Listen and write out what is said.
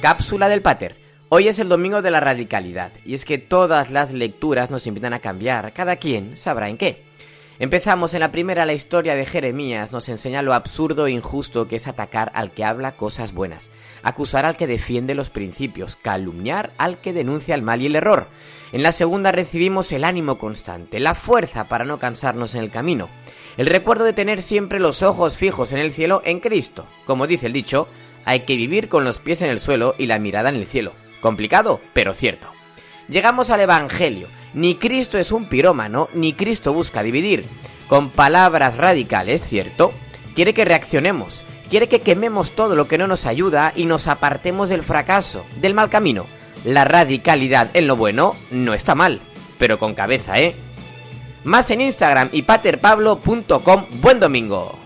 Cápsula del Pater. Hoy es el domingo de la radicalidad, y es que todas las lecturas nos invitan a cambiar, cada quien sabrá en qué. Empezamos en la primera, la historia de Jeremías nos enseña lo absurdo e injusto que es atacar al que habla cosas buenas, acusar al que defiende los principios, calumniar al que denuncia el mal y el error. En la segunda recibimos el ánimo constante, la fuerza para no cansarnos en el camino, el recuerdo de tener siempre los ojos fijos en el cielo en Cristo. Como dice el dicho, hay que vivir con los pies en el suelo y la mirada en el cielo. Complicado, pero cierto. Llegamos al Evangelio. Ni Cristo es un pirómano, ni Cristo busca dividir. Con palabras radicales, ¿cierto? Quiere que reaccionemos, quiere que quememos todo lo que no nos ayuda y nos apartemos del fracaso, del mal camino. La radicalidad en lo bueno no está mal, pero con cabeza, ¿eh? Más en Instagram y paterpablo.com. Buen domingo.